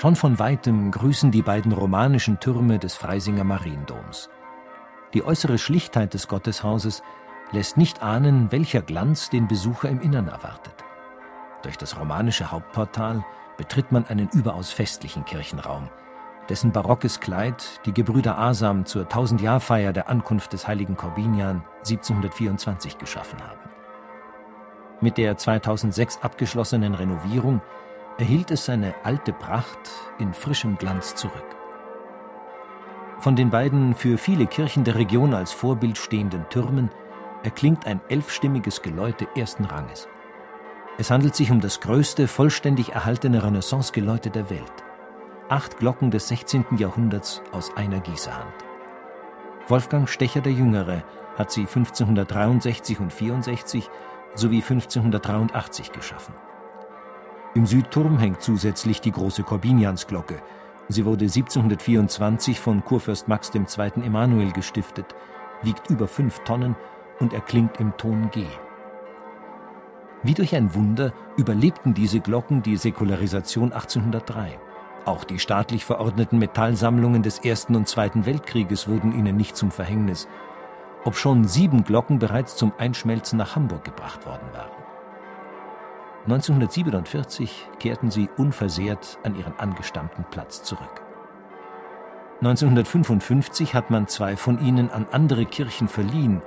Schon von weitem grüßen die beiden romanischen Türme des Freisinger Mariendoms. Die äußere Schlichtheit des Gotteshauses lässt nicht ahnen, welcher Glanz den Besucher im Innern erwartet. Durch das romanische Hauptportal betritt man einen überaus festlichen Kirchenraum, dessen barockes Kleid die Gebrüder Asam zur Tausendjahrfeier der Ankunft des heiligen Korbinian 1724 geschaffen haben. Mit der 2006 abgeschlossenen Renovierung erhielt es seine alte Pracht in frischem Glanz zurück. Von den beiden für viele Kirchen der Region als Vorbild stehenden Türmen erklingt ein elfstimmiges Geläute ersten Ranges. Es handelt sich um das größte vollständig erhaltene Renaissance-Geläute der Welt. Acht Glocken des 16. Jahrhunderts aus einer Gießerhand. Wolfgang Stecher der Jüngere hat sie 1563 und 64 sowie 1583 geschaffen. Im Südturm hängt zusätzlich die große Korbiniansglocke. Sie wurde 1724 von Kurfürst Max II. Emanuel gestiftet, wiegt über fünf Tonnen und erklingt im Ton G. Wie durch ein Wunder überlebten diese Glocken die Säkularisation 1803. Auch die staatlich verordneten Metallsammlungen des Ersten und Zweiten Weltkrieges wurden ihnen nicht zum Verhängnis, obschon sieben Glocken bereits zum Einschmelzen nach Hamburg gebracht worden waren. 1947 kehrten sie unversehrt an ihren angestammten Platz zurück. 1955 hat man zwei von ihnen an andere Kirchen verliehen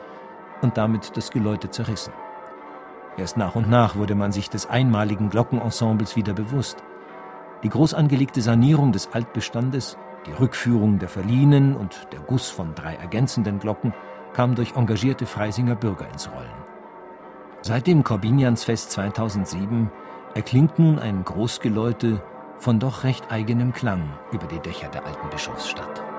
und damit das Geläute zerrissen. Erst nach und nach wurde man sich des einmaligen Glockenensembles wieder bewusst. Die groß angelegte Sanierung des Altbestandes, die Rückführung der verliehenen und der Guss von drei ergänzenden Glocken kam durch engagierte Freisinger Bürger ins Rollen. Seit dem Korbiniansfest 2007 erklingt nun ein Großgeläute von doch recht eigenem Klang über die Dächer der alten Bischofsstadt.